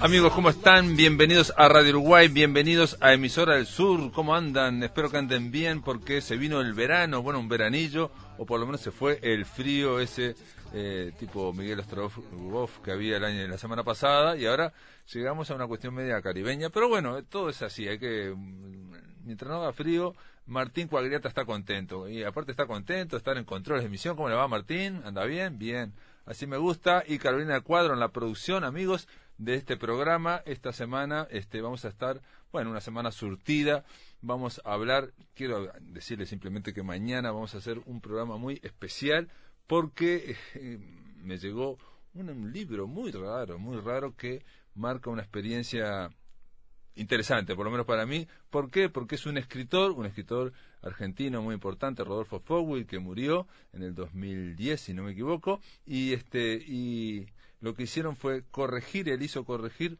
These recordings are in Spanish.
Amigos, ¿cómo están? Bienvenidos a Radio Uruguay, bienvenidos a Emisora del Sur. ¿Cómo andan? Espero que anden bien porque se vino el verano, bueno, un veranillo, o por lo menos se fue el frío ese eh, tipo Miguel Ostrovov que había el año la semana pasada y ahora llegamos a una cuestión media caribeña. Pero bueno, todo es así, hay que mm, mientras no haga frío, Martín Cuagriata está contento y aparte está contento, estar en controles de emisión. ¿Cómo le va Martín? ¿Anda bien? Bien. Así me gusta. Y Carolina Cuadro en la producción, amigos de este programa. Esta semana este, vamos a estar, bueno, una semana surtida. Vamos a hablar, quiero decirles simplemente que mañana vamos a hacer un programa muy especial porque eh, me llegó un, libro muy raro, muy raro que marca una experiencia interesante, por lo menos para mí. ¿Por qué? Porque es un escritor, un escritor argentino muy importante, Rodolfo Fogwill, que murió en el 2010, si no me equivoco, y este y lo que hicieron fue corregir, él hizo corregir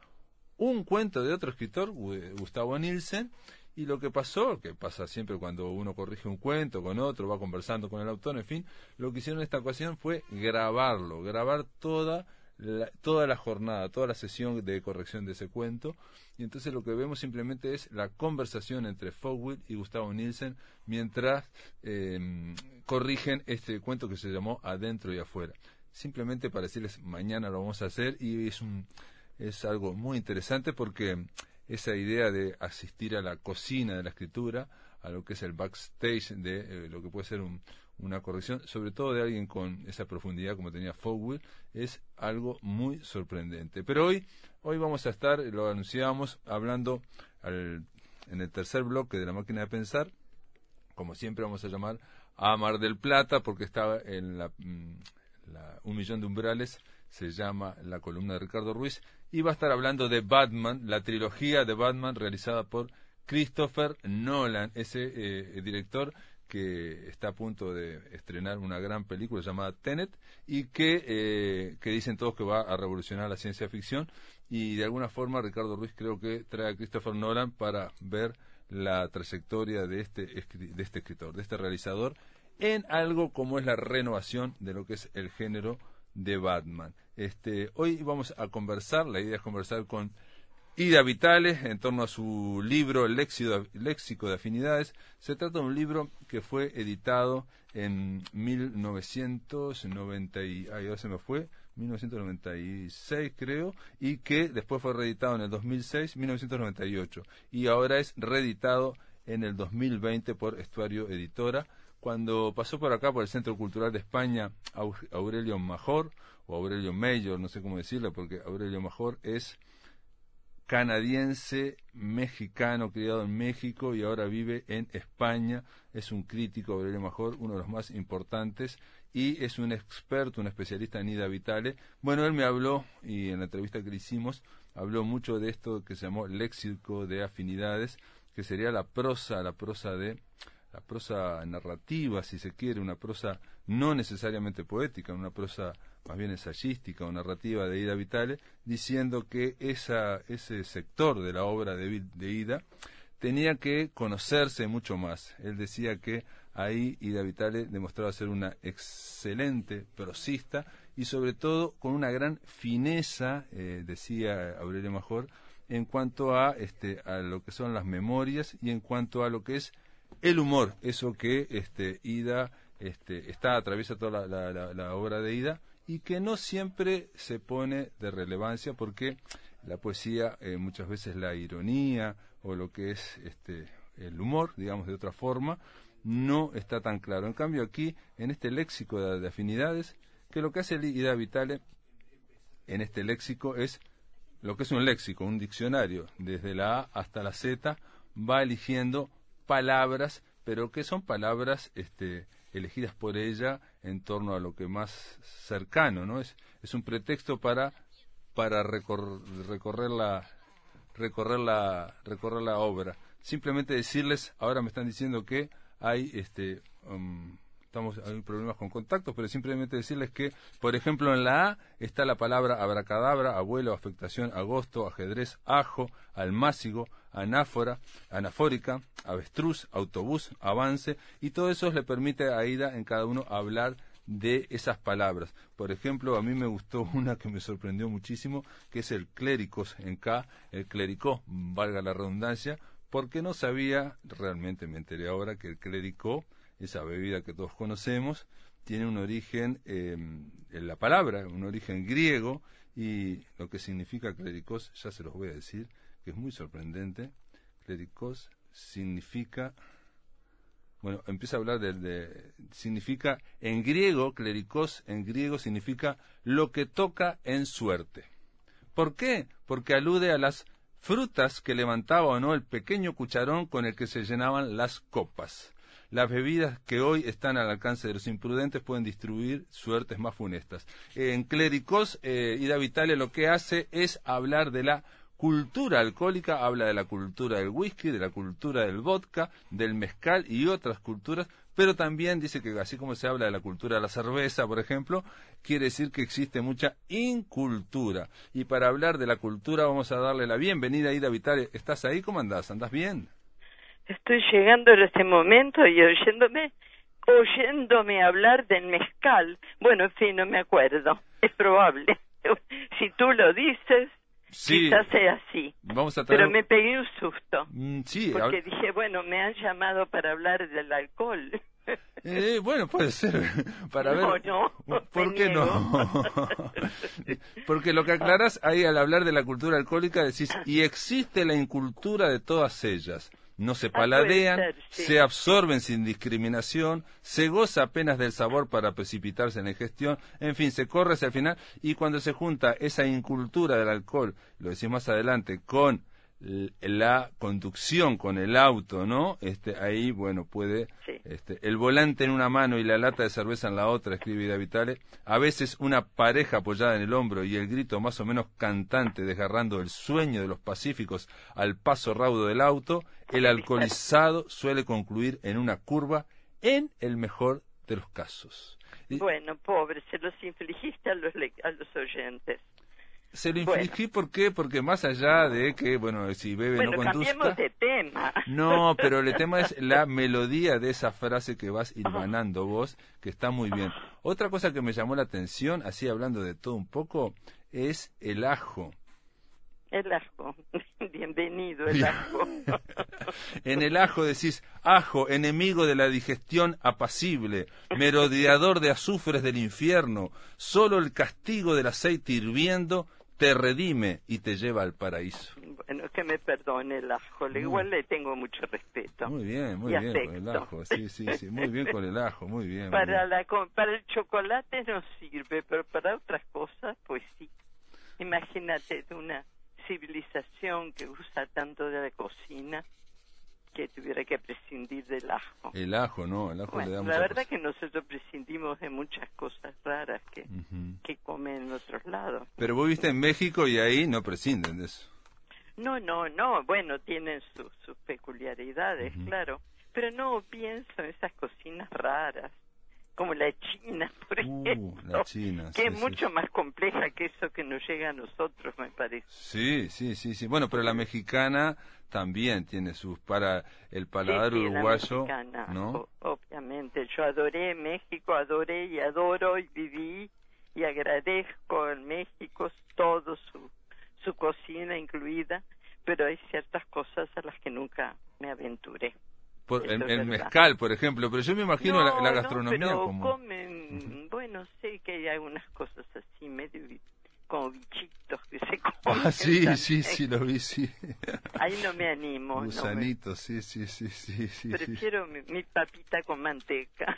un cuento de otro escritor, Gustavo Nielsen, y lo que pasó, que pasa siempre cuando uno corrige un cuento con otro, va conversando con el autor, en fin, lo que hicieron en esta ocasión fue grabarlo, grabar toda la, toda la jornada, toda la sesión de corrección de ese cuento. Y entonces lo que vemos simplemente es la conversación entre Fogwill y Gustavo Nielsen mientras em, corrigen este cuento que se llamó Adentro y Afuera simplemente para decirles mañana lo vamos a hacer y es un es algo muy interesante porque esa idea de asistir a la cocina de la escritura, a lo que es el backstage de eh, lo que puede ser una corrección, sobre todo de alguien con esa profundidad como tenía Fogwill, es algo muy sorprendente. Pero hoy, hoy vamos a estar, lo anunciábamos, hablando al, en el tercer bloque de la máquina de pensar, como siempre vamos a llamar a Mar del Plata, porque estaba en la, mm, un millón de umbrales, se llama la columna de Ricardo Ruiz, y va a estar hablando de Batman, la trilogía de Batman realizada por Christopher Nolan, ese eh, director que está a punto de estrenar una gran película llamada Tenet y que, eh, que dicen todos que va a revolucionar la ciencia ficción y de alguna forma Ricardo Ruiz creo que trae a Christopher Nolan para ver la trayectoria de este, de este escritor, de este realizador en algo como es la renovación de lo que es el género de Batman. Este, hoy vamos a conversar, la idea es conversar con Ida Vitales en torno a su libro Léxico de Afinidades. Se trata de un libro que fue editado en 1990 y, ay, se me fue, 1996 creo, y que después fue reeditado en el 2006, 1998, y ahora es reeditado en el 2020 por Estuario Editora cuando pasó por acá, por el Centro Cultural de España, Aurelio Major, o Aurelio Mayor, no sé cómo decirlo, porque Aurelio Major es canadiense, mexicano, criado en México y ahora vive en España. Es un crítico, Aurelio Major, uno de los más importantes, y es un experto, un especialista en Ida Vitale. Bueno, él me habló, y en la entrevista que le hicimos, habló mucho de esto que se llamó léxico de afinidades, que sería la prosa, la prosa de la prosa narrativa, si se quiere, una prosa no necesariamente poética, una prosa más bien ensayística o narrativa de Ida Vitale, diciendo que esa, ese sector de la obra de, de Ida tenía que conocerse mucho más. Él decía que ahí Ida Vitale demostraba ser una excelente prosista y sobre todo con una gran fineza, eh, decía Aurelio Major, en cuanto a, este, a lo que son las memorias y en cuanto a lo que es el humor, eso que este, Ida este, está, atraviesa toda la, obra de Ida y que no siempre se pone de relevancia porque la poesía eh, muchas veces la ironía o lo que es este, el humor, digamos de otra forma, no está tan claro. En cambio aquí, en este léxico de, afinidades, que lo que hace Ida Vitale en este léxico es lo que es un léxico, un diccionario, desde la A hasta la Z, va eligiendo palabras, pero que son palabras este, elegidas por ella en torno a lo que más cercano, ¿no? Es, es un pretexto para, para recorrer, la, recorrer, la, recorrer la obra. Simplemente decirles, ahora me están diciendo que hay este, um, estamos hay problemas con contactos, pero simplemente decirles que, por ejemplo, en la A está la palabra abracadabra, abuelo, afectación, agosto, ajedrez, ajo, almácigo, anáfora, anafórica, avestruz, autobús, avance, y todo eso le permite a Ida en cada uno hablar de esas palabras. Por ejemplo, a mí me gustó una que me sorprendió muchísimo, que es el cléricos en K, el clericó, valga la redundancia, porque no sabía, realmente me enteré ahora, que el clericó, esa bebida que todos conocemos, tiene un origen em, en la palabra, un origen griego, y lo que significa clericos, ya se los voy a decir, que es muy sorprendente. Clericos significa bueno, empieza a hablar de, significa, en griego, clericos, en griego significa lo que toca en suerte. ¿Por qué? Porque alude a las frutas que levantaba o no el pequeño cucharón con el que se llenaban las copas. Las bebidas que hoy están al alcance de los imprudentes pueden distribuir suertes más funestas. En cléricos, eh, Ida Vitale lo que hace es hablar de la cultura alcohólica, habla de la cultura del whisky, de la cultura del vodka, del mezcal y otras culturas, pero también dice que así como se habla de la cultura de la cerveza, por ejemplo, quiere decir que existe mucha incultura. Y para hablar de la cultura vamos a darle la bienvenida a Ida Vitale. ¿Estás ahí? ¿Cómo andás? ¿Andás bien? Estoy llegando en este momento y oyéndome, oyéndome hablar del mezcal. Bueno, en fin, no me acuerdo. Es probable. si tú lo dices, Sí. Quizás sea así. Vamos a Pero me pegué un susto. Mm, sí, porque dije, bueno, me han llamado para hablar del alcohol. Eh, bueno, puede ser. Para ver. No, ¿Por qué no? porque lo que aclaras ahí al hablar de la cultura alcohólica decís, y existe la incultura de todas ellas no se ah, paladean, se absorben sin discriminación, se goza apenas del sabor para precipitarse en la ingestión, en fin, se corre hacia el final y cuando se junta esa incultura del alcohol, lo decimos más adelante, con la conducción con el auto, ¿no? Este, ahí, bueno, puede este, el volante en una mano y la lata de cerveza en la otra, escribe Ida Vitale, a veces una pareja apoyada en el hombro y el grito más o menos cantante desgarrando el sueño de los pacíficos al paso raudo del auto, el alcoholizado suele concluir en una curva en el mejor de los casos. Bueno, pobre, se los infligiste a los, a los oyentes. Se lo infligí, ¿por qué? Porque más allá de que, bueno, si bebe no conduzca... de tema. No, pero el tema es la melodía de esa frase que vas hilvanando vos, que está muy bien. Otra cosa que me llamó la atención, así hablando de todo un poco, es el ajo. El ajo. Bienvenido, el ajo. en el ajo decís, ajo, enemigo de la digestión apacible, merodeador de azufres del infierno, solo el castigo del aceite hirviendo te redime y te lleva al paraíso. Bueno, que me perdone el ajo, igual le tengo mucho respeto. Muy bien, muy bien con el ajo, sí, sí, sí, muy bien con el ajo, muy bien. Para, La, para el chocolate no sirve, pero para otras cosas, pues sí. Imagínate una civilización que usa tanto de la cocina que tuviera que prescindir del ajo. El ajo, ¿no? El ajo le da La verdad que nosotros prescindimos de muchas cosas raras que, que comen en otros lados. Pero vos viste en México y ahí no prescinden de eso. No, no, no. Bueno, tienen sus peculiaridades, claro. Pero no pienso en esas cocinas raras como la China, por uh, ejemplo, que es mucho más compleja que eso que nos llega a nosotros, me parece. Sí, sí, sí, sí. Bueno, pero la mexicana también tiene sus para el paladar uruguayo, ¿no? obviamente, yo adoré México, adoré y adoro y viví y agradezco al México todo su su cocina incluida, pero hay ciertas cosas a las que nunca me aventuré el, mezcal, por ejemplo, pero yo me imagino la, gastronomía pero como... comen, bueno, sé que hay algunas cosas así, medio como bichitos que se comen. Ah, sí, sí, sí, lo vi, sí. Ahí no me animo. Gusanitos, sí, sí, sí, sí, sí. Prefiero Mi, papita con manteca.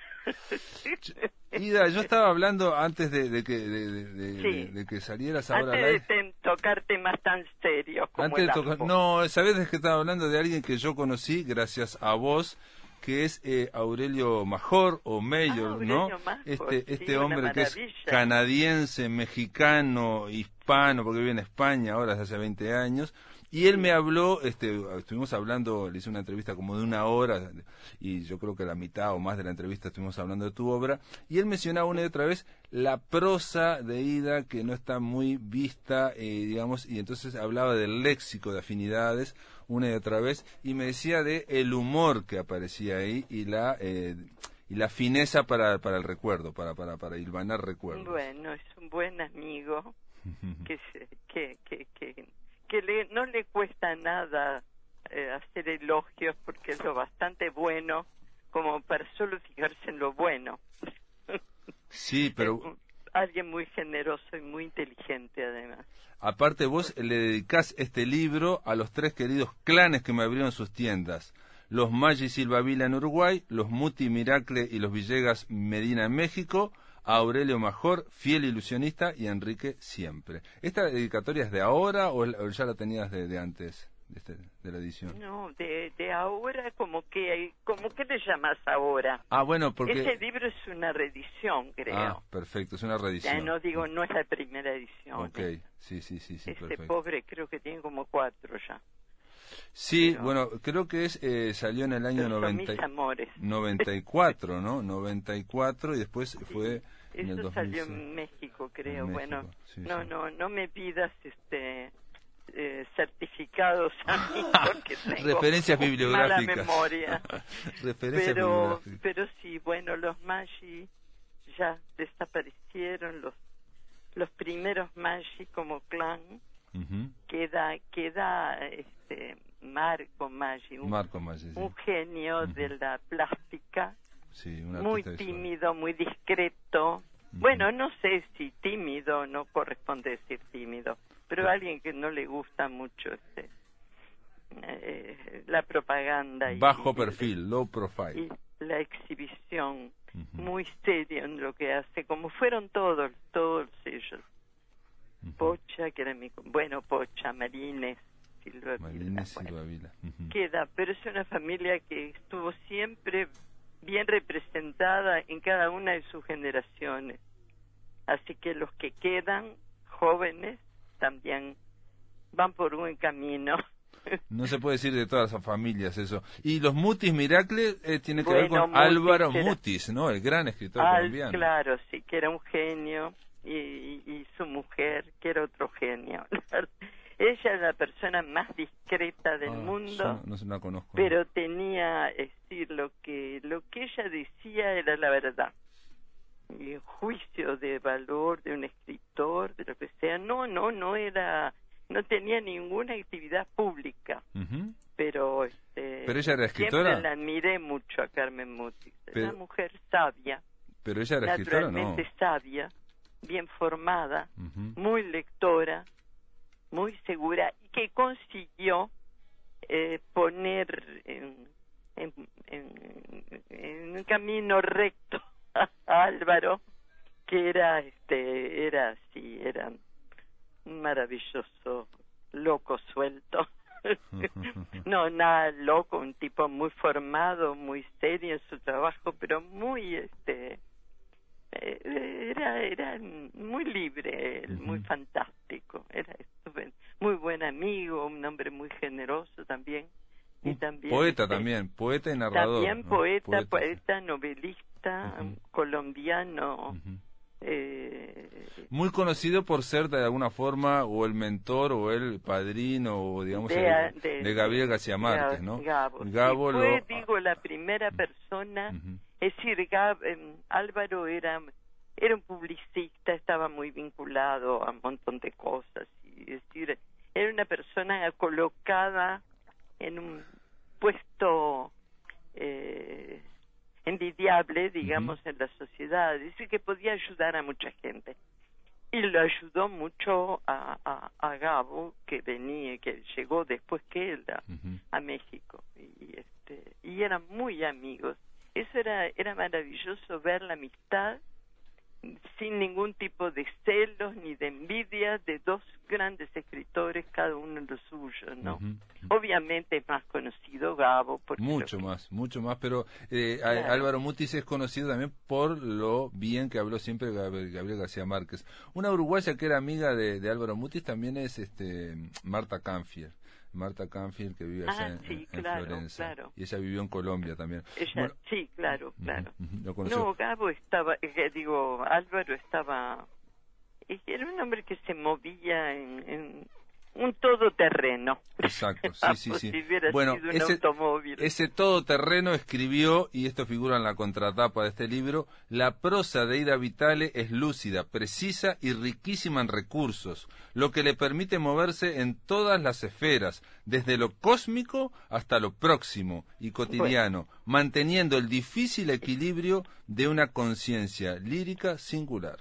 Ida, yo estaba hablando antes de, que, de, que salieras ahora. Antes de tocar temas tan serios como antes de tocar, No, ¿sabes de que estaba hablando de alguien que yo conocí gracias a vos? Que es eh, Aurelio Major o Mayor, ah, ¿no? este este hombre que es canadiense, mexicano, hispano, porque vive en España ahora desde hace 20 años. Y él me habló, este, estuvimos hablando, le hice una entrevista como de una hora, y yo creo que la mitad o más de la entrevista estuvimos hablando de tu obra, y él mencionaba una y otra vez la prosa de Ida que no está muy vista, eh, digamos, y entonces hablaba del léxico de afinidades, una y otra vez y me decía de el humor que aparecía ahí y la eh, y la fineza para, para el recuerdo, para, para, para hilvanar recuerdos. Bueno, es un buen amigo que, que, que, que, que le, no le cuesta nada eh, hacer elogios porque es lo bastante bueno como para solo fijarse en lo bueno. Sí, pero... alguien muy generoso y muy inteligente además. Aparte vos le dedicás este libro a los tres queridos clanes que me abrieron sus tiendas. Los Maggi Silva Vila en Uruguay, los Muti Miracle y los Villegas Medina en México, a Aurelio Major, fiel ilusionista, y a Enrique siempre. ¿Esta dedicatoria es de ahora o ya la tenías de antes? De, este, de la edición? No, de, de ahora, como que, como que le llamas ahora. Ah, bueno, porque... Ese libro es una reedición, creo. Ah, perfecto, es una reedición. Ya no digo, no es la primera edición. Ok, sí, sí, sí, sí, Este pobre creo que tiene como cuatro ya. Sí, bueno, creo que es eh, salió en el año 90, mis amores. 94, ¿no? 94 y después fue en el salió en México, creo. bueno, no, no, no me pidas este eh, certificados a mí porque tengo referencias bibliográficas. mala memoria. Referencias pero pero sí bueno los Maggi ya desaparecieron los los primeros Maggi como clan queda queda este Marco Maggi un, Marco Maggi, un genio de la plástica. Muy tímido muy discreto. Bueno no sé si tímido no corresponde decir tímido pero alguien que no le gusta mucho este eh, la propaganda bajo perfil low profile. y la exhibición muy seria en lo que hace como fueron todos todos ellos. Pocha que era mi bueno Pocha Marines Silva Marines, Vila, queda pero es una familia que estuvo siempre bien representada en cada una de sus generaciones. Así que los que quedan jóvenes también van por un buen camino. No se puede decir de todas las familias eso. Y los Mutis Miracle eh, tiene que ver con Álvaro Mutis, ¿no? El gran escritor colombiano. Claro, sí, que era un genio y, y, su mujer, que era otro genio. Ella era la persona más discreta del ah, mundo, no, la conozco. pero tenía, es decir, lo que, lo que ella decía era la verdad y juicio de valor de un escritor, de lo que sea. No, no, no era, no tenía ninguna actividad pública. Pero, este, pero ella era escritora. Siempre la admiré mucho a Carmen Mutis. Era una mujer sabia. Pero ella era escritora, ¿no? sabia, bien formada, muy lectora, muy segura y que consiguió eh, poner en, en, en un camino recto Álvaro, que era, este, era así, era un maravilloso loco suelto. no, nada loco, un tipo muy formado, muy serio en su trabajo, pero muy, este, eh, era, era muy libre, muy fantástico, era muy buen amigo, un hombre muy generoso también. Y también, poeta este, también, poeta y narrador. También poeta, poeta, novelista, colombiano. eh, Muy conocido por ser de alguna forma o el mentor o el padrino o digamos de, Gabriel García Márquez, ¿no? Gabo. fue, digo, la primera persona, es decir, em, Álvaro era era un publicista, estaba muy vinculado a un montón de cosas, y es decir, era una persona colocada en un puesto eh, envidiable, digamos, en la sociedad. Dice que podía ayudar a mucha gente. Y lo ayudó mucho a, a, Gabo, que venía, que llegó después que él a, México. Y, este, y eran muy amigos. Eso era, era maravilloso ver la amistad sin ningún tipo de celos ni de envidia de dos grandes escritores, cada uno en lo suyo, ¿no? Obviamente es más conocido Gabo. mucho más, mucho más, pero eh, Álvaro Mutis es conocido también por lo bien que habló siempre Gabriel, García Márquez. Una uruguaya que era amiga de, de Álvaro Mutis también es este Marta Canfier. Marta Canfield, que vive allá ah, en, Florencia. Y ella vivió en Colombia también. sí, claro, claro. no, Gabo estaba, eh, digo, Álvaro estaba, era un hombre que se movía en, un todoterreno. Exacto, sí, sí, sí. si Bueno, sido un ese, automóvil. ese todoterreno escribió, y esto figura en la contratapa de este libro, la prosa de Ida Vitale es lúcida, precisa y riquísima en recursos, lo que le permite moverse en todas las esferas, desde lo cósmico hasta lo próximo y cotidiano, manteniendo el difícil equilibrio de una conciencia lírica singular.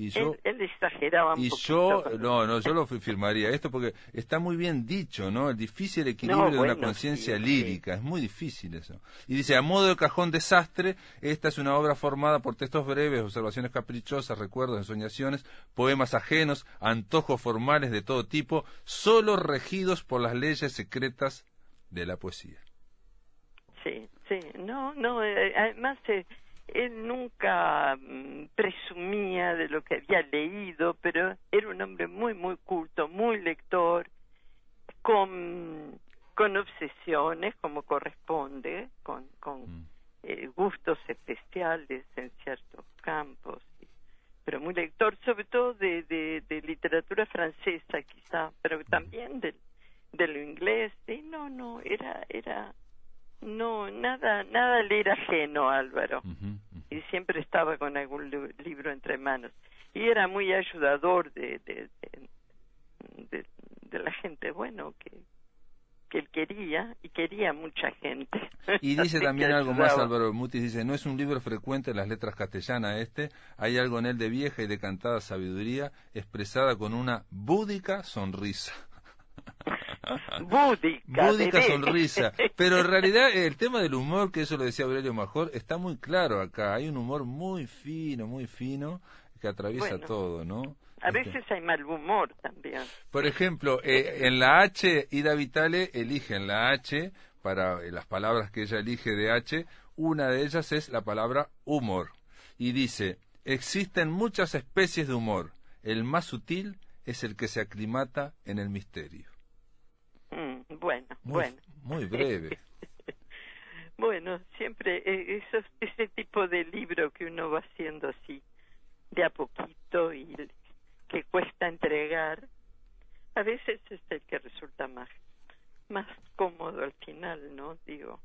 Y yo, él, él exageraba un y poquito. yo, no, no, yo lo fi- firmaría esto porque está muy bien dicho, ¿no? El difícil equilibrio de una conciencia sí, lírica, es muy difícil eso. Y dice, a modo de cajón desastre, esta es una obra formada por textos breves, observaciones caprichosas, recuerdos, ensoñaciones, poemas ajenos, antojos formales de todo tipo, solo regidos por las leyes secretas de la poesía. Sí, sí, no, no, eh, además eh, él nunca mm, presumía de lo que había leído, pero era un hombre muy, muy culto, muy lector, con, con obsesiones como corresponde, con, con Mm. eh, gustos especiales en ciertos campos, pero muy lector, sobre todo de, de, de literatura francesa quizá, pero también de, de lo inglés, y no, no, era, era, no, nada, nada le era ajeno Álvaro, y siempre estaba con algún li- libro entre manos, y era muy ayudador de, de, de, de- de la gente, bueno, que, que él quería, y quería mucha gente. Y dice también algo más. Álvaro Mutis, dice, no es un libro frecuente en las letras castellanas este, hay algo en él de vieja y de cantada sabiduría expresada con una búdica sonrisa. Búdica. Sonrisa. Pero en realidad el tema del humor, que eso lo decía Aurelio Major, está muy claro acá. Hay un humor muy fino, muy fino, que atraviesa Bueno. todo, ¿no? A Este, veces hay mal humor también. Por ejemplo, eh, en la H, Ida Vitale elige en la H, para eh, las palabras que ella elige de H, una de ellas es la palabra humor. Y dice, existen muchas especies de humor. El más sutil es el que se aclimata en el misterio. Bueno, Muy, bueno. muy breve. Bueno, siempre eh, esos, ese tipo de libro que uno va haciendo así, de a poquito y que cuesta entregar, a veces es el que resulta más, más cómodo al final, ¿no? Digo,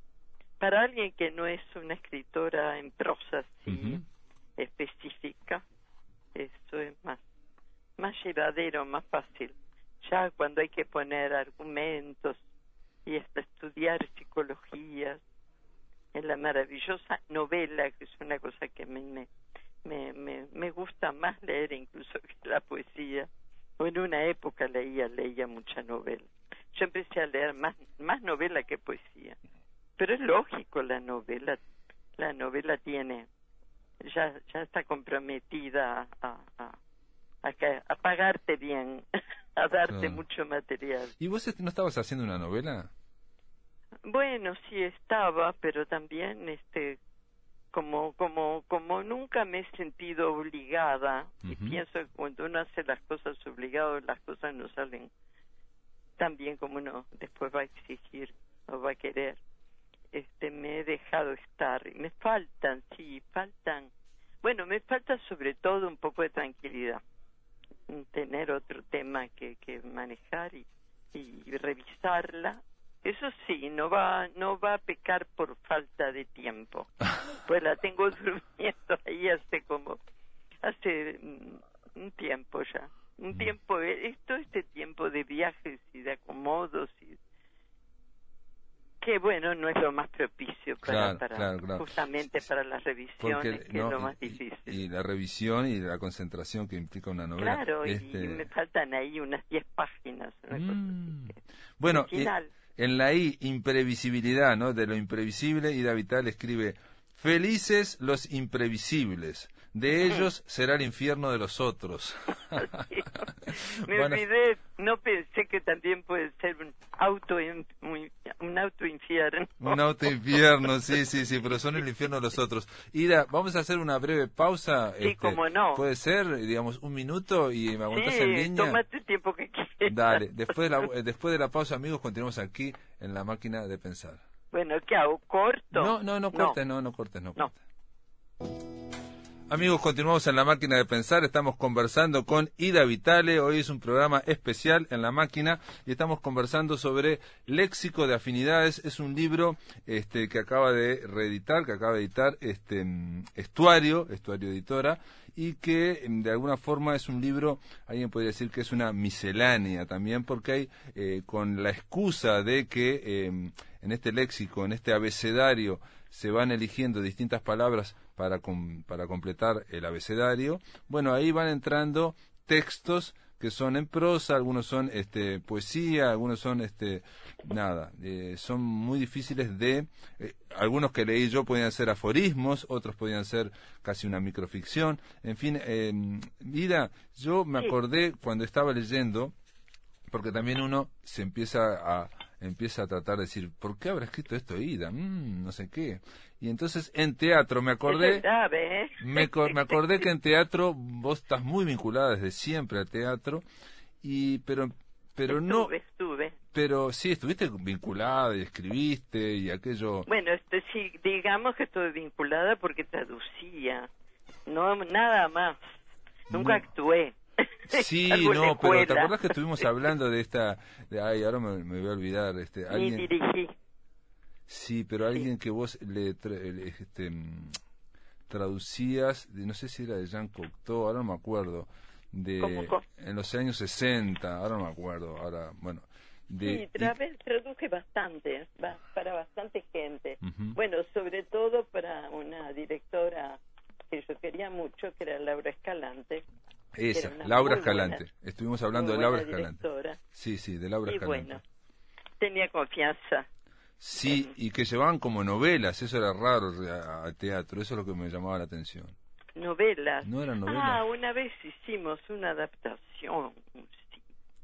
para alguien que no es una escritora en prosa así específica, eso es más, más llevadero, más fácil. Ya cuando hay que poner argumentos y hasta estudiar psicologías en la maravillosa novela, que es una cosa que me, me, me, me, gusta más leer incluso que la poesía. O en una época leía, leía mucha novela. Yo empecé a leer más, más novela que poesía. Pero es lógico, la novela, la novela tiene, ya, ya está comprometida a, a, a, a pagarte bien, a darte mucho material. ¿Y vos est- no estabas haciendo una novela? Bueno, sí estaba, pero también este como como como nunca me he sentido obligada y pienso que cuando uno hace las cosas obligado las cosas no salen tan bien como uno después va a exigir o va a querer. Este me he dejado estar y me faltan, sí, faltan. Bueno, me falta sobre todo un poco de tranquilidad. Tener otro tema que que manejar y y revisarla eso sí, no va, no va a pecar por falta de tiempo. Pues la tengo durmiendo ahí hace como, hace mm, un tiempo ya. Un Mm. tiempo, eh, esto este tiempo de viajes y de acomodos y que bueno, no es lo más propicio para, Claro, para claro, claro. justamente para las revisiones, Porque que no, es lo más y- difícil. Y, la revisión y la concentración que implica una novela. claro, y- Este, y me faltan ahí unas 10 páginas. Una cosa Mm. así que- Bueno, y- en la I, imprevisibilidad, ¿no? De lo imprevisible, Ida Vital escribe, felices los imprevisibles, de ellos será el infierno de los otros. Me Bueno, olvidé, no pensé que también puede ser un auto un auto infierno. Un auto infierno, sí, sí, sí, pero son el infierno de los otros. Ida, vamos a hacer una breve pausa. este, Sí, cómo no. Puede ser, digamos, un minuto y me aguantas en Sí, línea. tómate el tiempo que quieras. Dale, después de, la, eh, después de la pausa, amigos, continuamos aquí en la máquina de pensar. Bueno, ¿qué hago? ¿Corto? No, no, no cortes, no, no cortes, no No. Amigos, continuamos en la máquina de pensar. Estamos conversando con Ida Vitale. Hoy es un programa especial en la máquina y estamos conversando sobre Léxico de Afinidades. Es un libro este, que acaba de reeditar, que acaba de editar este, Estuario, Estuario Editora, y que de alguna forma es un libro, alguien podría decir que es una miscelánea también, porque hay, eh, con la excusa de que eh, en este léxico, en este abecedario, se van eligiendo distintas palabras para, para completar el abecedario, bueno, ahí van entrando textos que son en prosa, algunos son este, poesía, algunos son este, nada, eh, son muy difíciles de, eh, algunos que leí yo podían ser aforismos, otros podían ser casi una microficción, en fin, eh, mira, yo me acordé cuando estaba leyendo, porque también uno se empieza a, empieza a tratar de decir, ¿por qué habrá escrito esto Ida? Mm, no sé qué. Y entonces en teatro me acordé, ¿eh? me, me, acordé que en teatro vos estás muy vinculada desde siempre al teatro, y pero pero no estuve. pero sí estuviste vinculada y escribiste y aquello bueno este sí digamos que estuve vinculada porque traducía no nada más nunca actué Sí, no, pero ¿te acuerdas que estuvimos hablando de esta... De, ay, ahora me, voy a olvidar. Este, alguien, dirigí. Sí, pero alguien que vos le, este, traducías, de, no sé si era de Jean Cocteau, ahora no me acuerdo, de en los años 60, ahora no me acuerdo, ahora, bueno. De, sí, traduje bastante, para bastante gente. Bueno, sobre todo para una directora que yo quería mucho, que era Laura Escalante. Esa, Laura Escalante. Estuvimos hablando de Laura Escalante. Sí, sí, de Laura Escalante. bueno, tenía confianza. Sí, y que llevaban como novelas, eso era raro al teatro, eso es lo que me llamaba la atención. ¿Novelas? No eran novelas. Ah, una vez hicimos una adaptación,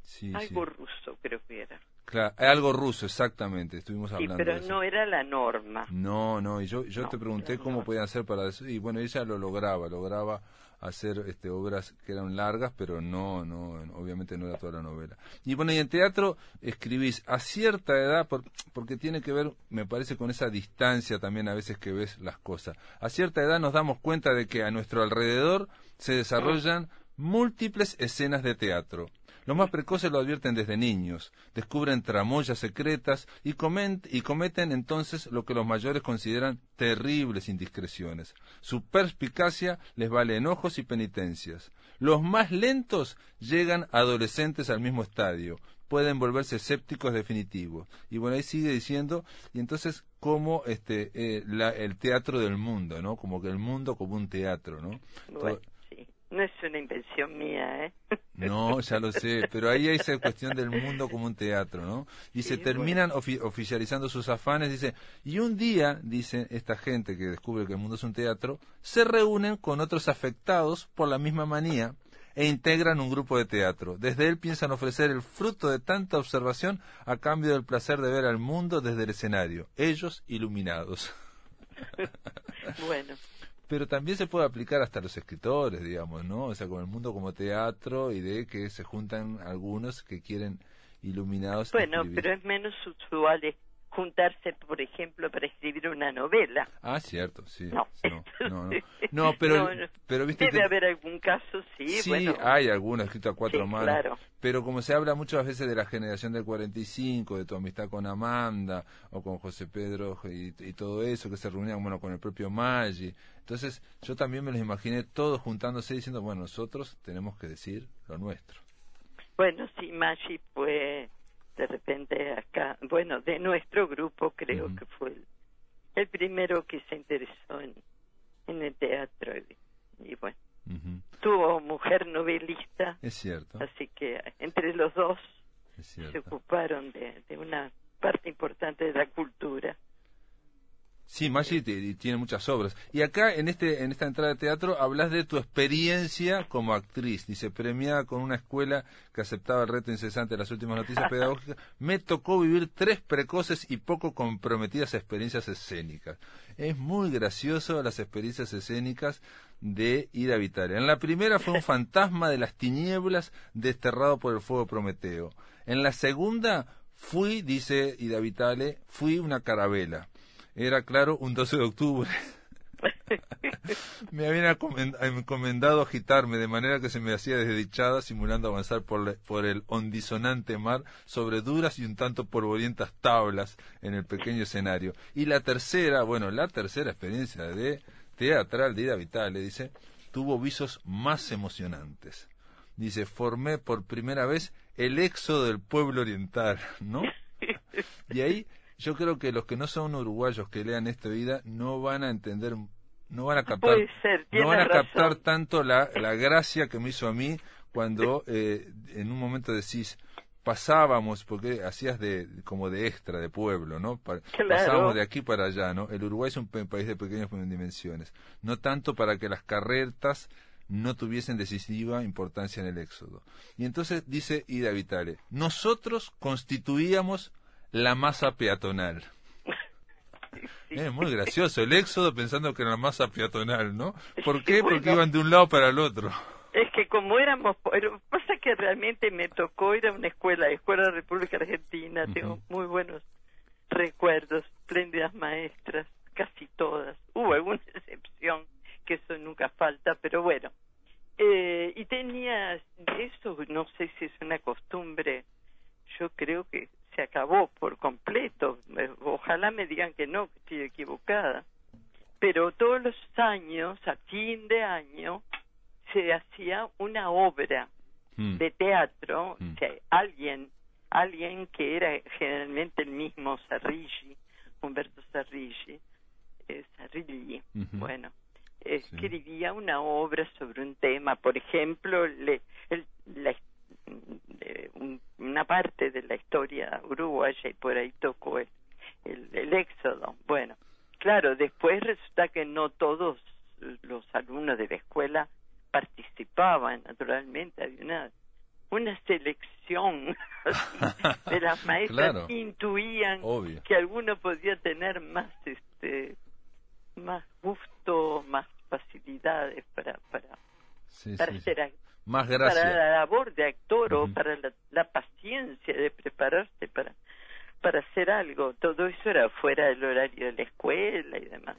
sí. algo ruso creo que era. Claro, algo ruso, exactamente, estuvimos hablando. Sí, pero no era la norma. No, no, y yo, yo te pregunté cómo podían hacer para eso, y bueno, ella lo lograba, lograba hacer este, obras que eran largas, pero no, no, obviamente no era toda la novela. Y bueno, y en teatro escribís a cierta edad, porque tiene que ver, me parece, con esa distancia también a veces que ves las cosas. A cierta edad nos damos cuenta de que a nuestro alrededor se desarrollan múltiples escenas de teatro los más precoces lo advierten desde niños, descubren tramoyas secretas y, y cometen entonces lo que los mayores consideran terribles indiscreciones. Su perspicacia les vale enojos y penitencias. Los más lentos llegan adolescentes al mismo estadio, pueden volverse escépticos definitivos. Y bueno, ahí sigue diciendo, y entonces como este, eh, el teatro del mundo, ¿no? Como que el mundo como un teatro, ¿no? No es una invención mía, ¿eh? No, ya lo sé, pero ahí hay esa cuestión del mundo como un teatro, ¿no? Y se terminan oficializando sus afanes, dice, y un día, dice esta gente que descubre que el mundo es un teatro, se reúnen con otros afectados por la misma manía e integran un grupo de teatro. Desde él piensan ofrecer el fruto de tanta observación a cambio del placer de ver al mundo desde el escenario, ellos iluminados. bueno pero también se puede aplicar hasta a los escritores, digamos, ¿no? O sea, con el mundo como teatro y de que se juntan algunos que quieren iluminados. Bueno, pero es menos usual juntarse, por ejemplo, para escribir una novela. Ah, cierto, sí. No, no, no, pero, pero viste debe haber algún caso, sí. Sí, hay alguno escrito a cuatro manos. Claro. Pero como se habla muchas veces de la generación del 45, de tu amistad con Amanda o con José Pedro y, todo eso, que se reunían, bueno, con el propio Maggi. Entonces, yo también me los imaginé todos juntándose diciendo, bueno, nosotros tenemos que decir lo nuestro. Bueno, sí, Maggi fue de repente acá, bueno, de nuestro grupo creo que fue el, primero que se interesó en, en el teatro y, bueno, tuvo mujer novelista. Es cierto. Así que entre los dos se ocuparon de, de una parte importante de la cultura. Sí, Maggi tiene muchas obras. Y acá, en, este, en esta entrada de teatro, hablas de tu experiencia como actriz. Dice, premiada con una escuela que aceptaba el reto incesante de las últimas noticias pedagógicas, me tocó vivir tres precoces y poco comprometidas experiencias escénicas. Es muy gracioso las experiencias escénicas de Ida Vitale. En la primera fue un fantasma de las tinieblas desterrado por el fuego Prometeo. En la segunda fui, dice Ida Vitale, fui una carabela era, claro, un 12 de octubre. me habían encomendado agitarme de manera que se me hacía desdichada, simulando avanzar por, por el hondisonante mar sobre duras y un tanto polvorientas tablas en el pequeño escenario. Y la tercera, bueno, la tercera experiencia de teatral de Ida Vital, le dice, tuvo visos más emocionantes. Dice, formé por primera vez el éxodo del pueblo oriental, ¿no? Y ahí yo creo que los que no son uruguayos que lean esta vida no van a entender, no van a captar, no van a captar tanto la, la gracia que me hizo a mí cuando eh, en un momento decís, pasábamos, porque hacías de como de extra, de pueblo, ¿no? Pasábamos de aquí para allá, ¿no? El Uruguay es un país de pequeñas dimensiones, no tanto para que las carretas no tuviesen decisiva importancia en el éxodo. Y entonces dice Ida Vitale, nosotros constituíamos la masa peatonal. Es muy gracioso el éxodo pensando que era la masa peatonal, ¿no? ¿Por qué? Porque iban de un lado para el otro. Es que como éramos, pasa que realmente me tocó ir a una escuela, Escuela de República Argentina, tengo muy buenos recuerdos, espléndidas maestras, casi todas. Hubo alguna excepción, que eso nunca falta, pero bueno. Eh, y tenía eso, no sé si es una costumbre, yo creo que se acabó por completo. Eh, ojalá me digan que no, que estoy equivocada. Pero todos los años, a fin de año, se hacía una obra hmm. de teatro, hmm. alguien, alguien que era generalmente el mismo Sarrigi, Humberto Sarrigi, eh, Sarrigi, bueno, escribía una obra sobre un tema, por ejemplo, le, la, una parte de la historia uruguaya y por ahí tocó el, el, éxodo. Bueno, claro, después resulta que no todos los alumnos de la escuela participaban, naturalmente, había una, una selección de las maestras intuían que alguno podía tener más este más gusto, más facilidades para para, para más Para la labor de actor o para la, paciencia de prepararse para, para hacer algo. Todo eso era fuera del horario de la escuela y demás.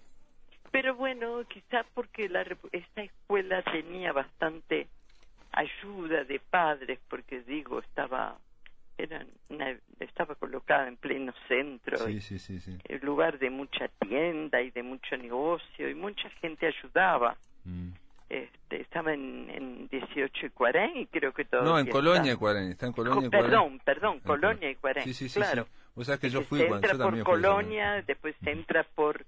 Pero bueno, quizás porque la, esta escuela tenía bastante ayuda de padres, porque digo, estaba era estaba colocada en pleno centro, sí, sí, sí, el lugar de mucha tienda y de mucho negocio y mucha gente ayudaba. Mm. Este, estaba en, en 18 y 40 y creo que todavía No, en Colonia y 40, está en Colonia y Perdón, perdón, Colonia y 40. Sí, sí, sí. Claro. O sea que yo fui se entra por Colonia, después se entra por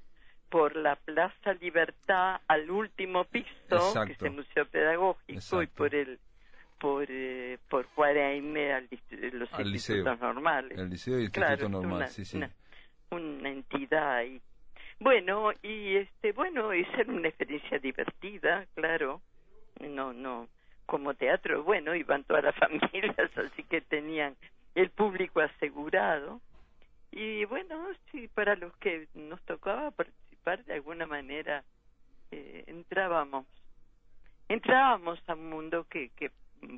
por la Plaza Libertad al último piso, que es el Museo Pedagógico, y por el por eh, por Cuareme al, los al institutos normales. El liceo y instituto normal, sí, sí. Una, una entidad ahí bueno, y este, bueno, es una experiencia divertida, claro. No, no, como teatro, bueno, iban todas las familias, así que tenían el público asegurado. Y bueno, sí, para los que nos tocaba participar de alguna manera, eh, entrábamos, entrábamos a un mundo que, que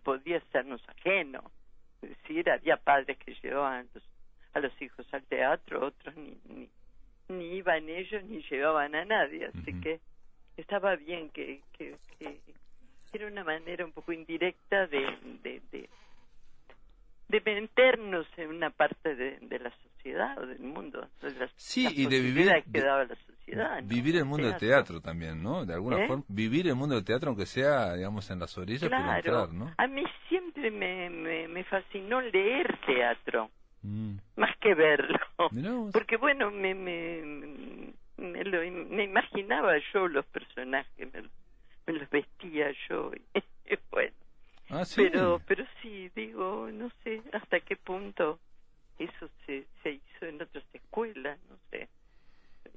podía sernos ajeno. Es decir, había padres que llevaban a los hijos al teatro, otros ni, ni, ni iban ellos ni llevaban a nadie, así que estaba bien que, que, que, era una manera un poco indirecta de, de, de, de meternos en una parte de, de la sociedad o del mundo, de sí, y de vivir que daba la sociedad. Vivir el mundo del teatro también, ¿no? De alguna ¿Eh? forma, vivir el mundo del teatro, aunque sea, digamos, en las orillas, claro. entrar, ¿no? A mí siempre me, me, me fascinó leer teatro. Mm. más que verlo. Porque bueno, me, me, me, lo, me imaginaba yo los personajes, me, los vestía yo. Y, bueno. Ah, pero, pero sí, digo, no sé hasta qué punto eso se, se hizo en otras escuelas, no sé.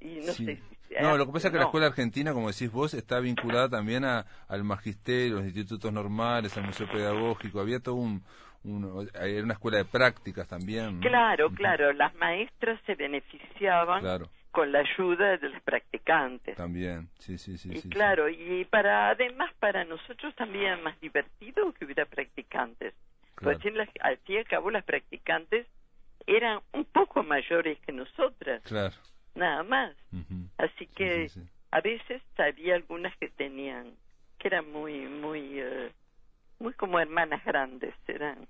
Y no sé no, lo que pasa es que la escuela argentina, como decís vos, está vinculada también a, al magisterio, los institutos normales, al museo pedagógico. Había todo un, era una escuela de prácticas también. Claro, claro, las maestras se beneficiaban con la ayuda de los practicantes. También, sí, sí, sí. Y sí, claro, y para además para nosotros también más divertido que hubiera practicantes. Porque al fin y al cabo las practicantes eran un poco mayores que nosotras. Claro. Nada más. Así que a veces había algunas que tenían, que eran muy, muy, eh, muy como hermanas grandes, eran.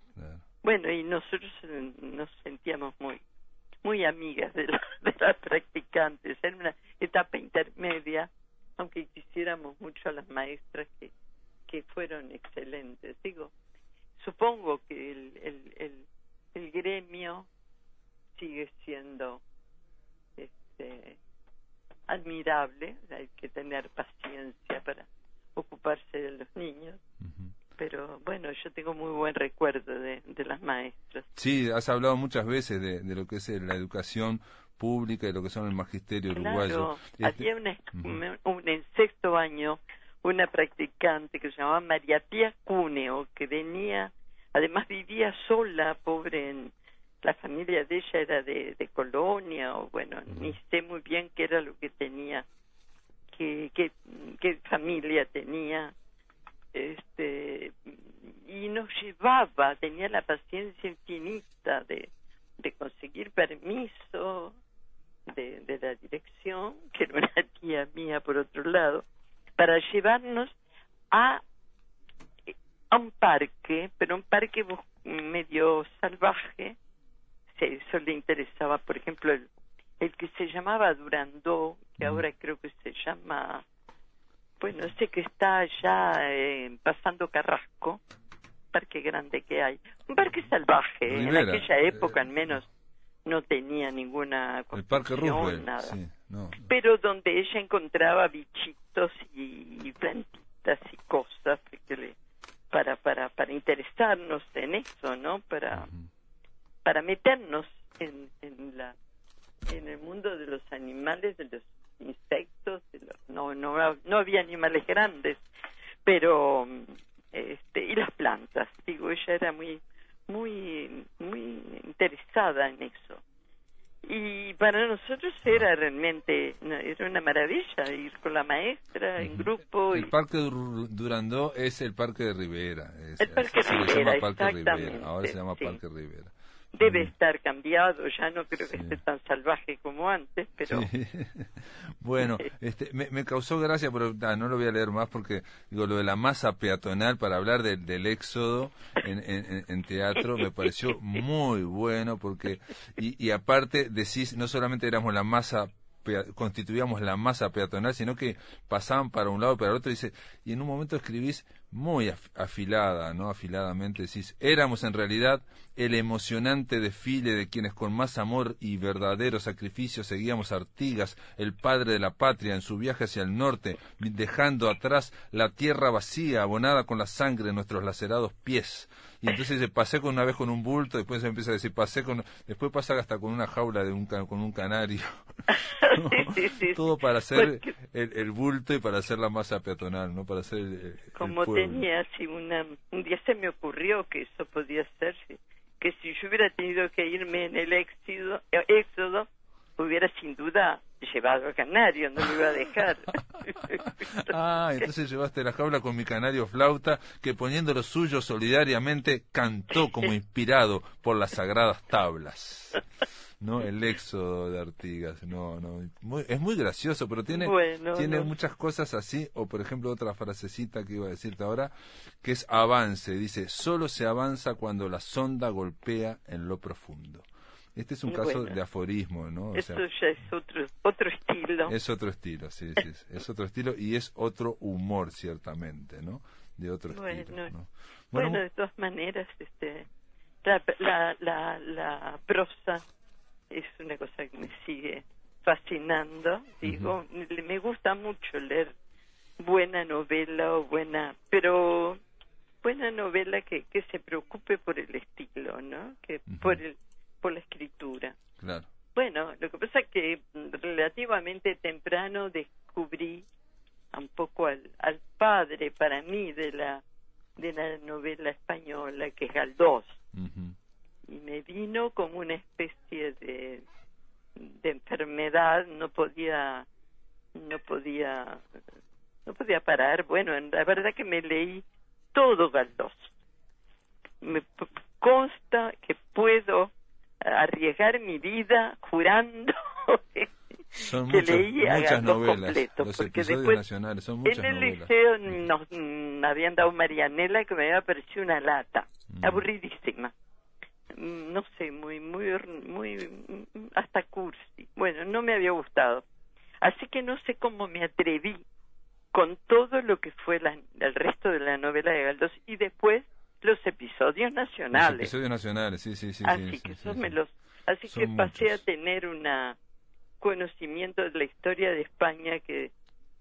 Bueno, y nosotros eh, nos sentíamos muy, muy amigas de, de las practicantes. Era una etapa intermedia, aunque quisiéramos mucho a las maestras que, que fueron excelentes. Digo, supongo que el, el, el, el gremio sigue siendo este, admirable, hay que tener paciencia para ocuparse de los niños. Pero bueno, yo tengo muy buen recuerdo de, de las maestras. Sí, has hablado muchas veces de, de lo que es la educación pública y lo que son el magisterio uruguayo. Este, había una, un, en sexto año una practicante que se llamaba María Pía Cuneo, que venía, además vivía sola, pobre, en, la familia de ella era de, de Colonia, o bueno, ni sé muy bien qué era lo que tenía, qué, qué, qué familia tenía, este, y nos llevaba, tenía la paciencia infinita de, de conseguir permiso de, de la dirección, que era una tía mía por otro lado, para llevarnos a, a un parque, pero un parque medio salvaje, eso le interesaba, por ejemplo, el, el que se llamaba Durandó, que ahora creo que se llama, bueno, sé que está allá eh, pasando Carrasco, parque grande que hay, un parque salvaje, en aquella época al menos no tenía ninguna el parque nada. Pero donde ella encontraba bichitos y, plantitas y cosas que le, para para para interesarnos en eso, ¿no? Para para meternos en, en la en el mundo de los animales, de los insectos, no no no había animales grandes, pero este y las plantas. Digo, ella era muy muy muy interesada en eso. Y para nosotros era realmente era una maravilla ir con la maestra en grupo el parque Durandó es el parque de Rivera el parque Rivera exactamente ahora se llama parque Rivera debe estar cambiado, ya no creo que esté tan salvaje como antes, pero... bueno, este, me, causó gracia, pero no lo voy a leer más porque digo lo de la masa peatonal para hablar del éxodo en, en, teatro me pareció muy bueno porque, y, y aparte decís, no solamente éramos la masa constituíamos la masa peatonal, sino que pasaban para un lado y para el otro. Dice, y en un momento escribís muy afilada, ¿no? Afiladamente decís, éramos en realidad el emocionante desfile de quienes con más amor y verdadero sacrificio seguíamos a Artigas, el padre de la patria, en su viaje hacia el norte, dejando atrás la tierra vacía, abonada con la sangre de nuestros lacerados pies. Y entonces dice, pasé con una vez con un bulto, después se empieza a decir, pasé con, después pasa hasta con una jaula de un, con un canario. Todo para hacer el, el, bulto y para hacer la masa peatonal, ¿no? Para hacer el, Como tenía así una, un día se me ocurrió que eso podía ser, que si yo hubiera tenido que irme en el éxodo, éxodo hubiera sin duda llevado a canario, no lo iba a dejar. ah, entonces llevaste la jaula con mi canario flauta, que poniendo lo suyo solidariamente cantó como inspirado por las sagradas tablas. ¿no? El éxodo de Artigas, no, no, es muy gracioso, pero tiene, tiene muchas cosas así, o por ejemplo otra frasecita que iba a decirte ahora, que es avance, dice, solo se avanza cuando la sonda golpea en lo profundo. Este es un caso de aforismo, ¿no? Esto ya es otro, otro estilo. Es otro estilo, sí, sí, es otro estilo y es otro humor, ciertamente, ¿no? De otro estilo. ¿no? Bueno, de todas maneras, este, la, la, la, prosa es una cosa que me sigue fascinando. Digo, me gusta mucho leer buena novela o buena, pero buena novela que, que se preocupe por el estilo, ¿no? Que por el por la escritura. Claro. Bueno, lo que pasa es que relativamente temprano descubrí un poco al, al padre para mí de la de la novela española que es Galdós y me vino como una especie de de enfermedad no podía no podía no podía parar bueno la verdad que me leí todo Galdós me consta que puedo arriesgar mi vida jurando Son que muchas, leía muchas novelas. completo, Los porque después nacionales son muchas en el novelas. liceo nos mm, habían dado Marianela que me había parecido una lata, Mm. aburridísima. Mm, No sé, muy, muy, muy, mm, hasta cursi. Bueno, no me había gustado. Así que no sé cómo me atreví con todo lo que fue la- el resto de la novela de Galdós y después los episodios Los nacionales. episodios nacionales, sí, sí, sí. así sí, que sí, sí, me los, así Son que pasé muchos. a tener una conocimiento de la historia de España que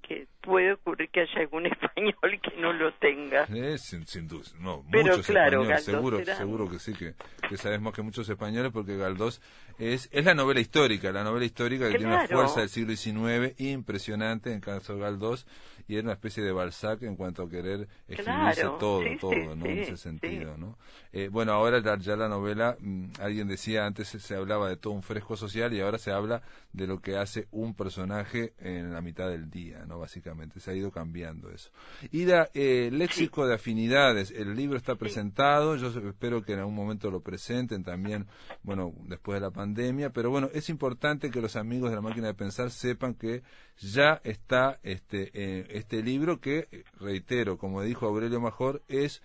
que puede ocurrir que haya algún español que no lo tenga. Eh, sin, sin duda, no, Pero muchos claro, españoles, seguro, seguro que sí, que, que sabes más que muchos españoles porque Galdós es, es la novela histórica, la novela histórica que tiene una fuerza del siglo XIX impresionante en caso de Galdós y era una especie de Balzac en cuanto a querer escribirse Claro, todo, sí, todo, sí, ¿no? sí, en ese sentido, ¿no? Eh, bueno, ahora ya, ya la novela, mm, alguien decía antes se hablaba de todo un fresco social y ahora se habla de lo que hace un personaje en la mitad del día, ¿no? Básicamente, se ha ido cambiando eso. Ida, eh, léxico de afinidades, el libro está presentado, yo espero que en algún momento lo presenten también, bueno, después de la pandemia, pero bueno, es importante que los amigos de la máquina de pensar sepan que ya está este, eh, este libro que, eh, reitero, como dijo Aurelio Major, es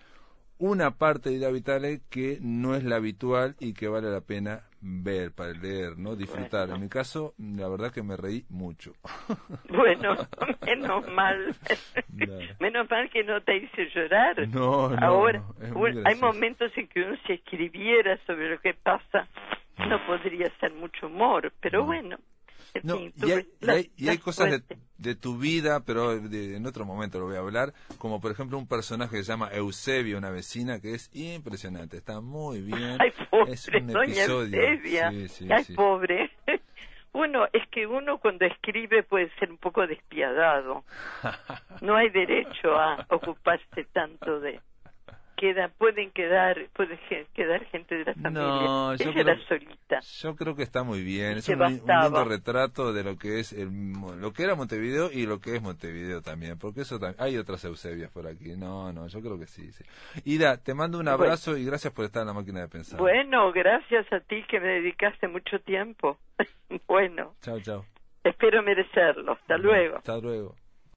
una parte de Ida Vitale que no es la habitual y que vale la pena ver, para leer, ¿no? Disfrutar. Bueno. En mi caso, la verdad que me reí mucho. Bueno, menos mal. Menos mal que no te hice llorar. No, no, Ahora, no, hay momentos en que uno si escribiera sobre lo que pasa, no podría ser mucho humor, pero No. bueno. No, y hay, y hay- y hay la cosas de, de tu vida, pero de- en otro momento lo voy a hablar, como por ejemplo un personaje que se llama Eusebio, una vecina, que es impresionante, está muy bien. Ay, pobre, es un doña episodio. Eusebia. Sí, sí, Ay, pobre. Uno, es que uno cuando escribe puede ser un poco despiadado. No hay derecho a ocuparse tanto de... Queda, pueden quedar, puede quedar gente de la familia. No, yo Ella era creo- solita. Yo creo que está muy bien. Es un, un lindo retrato de lo que es el, lo que era Montevideo y lo que es Montevideo también, porque eso también hay otras Eusebias por aquí. No, no, yo creo que sí, sí. Ida, te mando un Bueno. abrazo y gracias por estar en la máquina de pensar. Bueno, gracias a ti que me dedicaste mucho tiempo. bueno, Chao, chao. espero merecerlo. Hasta luego. Hasta luego.